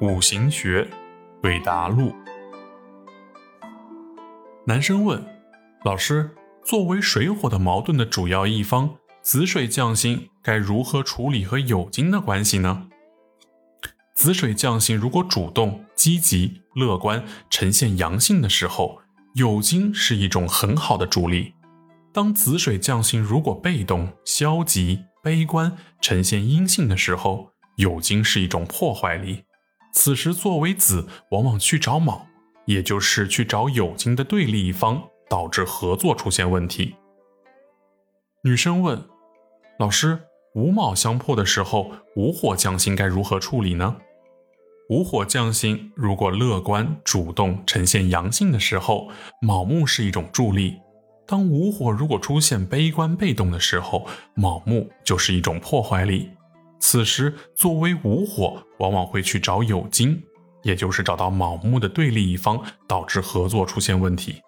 五行学，韦达路。男生问老师：作为水火的矛盾的主要一方，子水匠星该如何处理和酉金的关系呢？子水匠星如果主动、积极、乐观，呈现阳性的时候，酉金是一种很好的助力。当子水匠星如果被动、消极、悲观，呈现阴性的时候，酉金是一种破坏力。此时作为子，往往去找卯，也就是去找酉金的对立一方，导致合作出现问题。女生问老师：午卯相破的时候，午火将星该如何处理呢？午火将星如果乐观、主动，呈现阳性的时候，卯木是一种助力。当午火如果出现悲观被动的时候，卯木就是一种破坏力。此时作为无火，往往会去找有金，也就是找到卯木的对立一方，导致合作出现问题。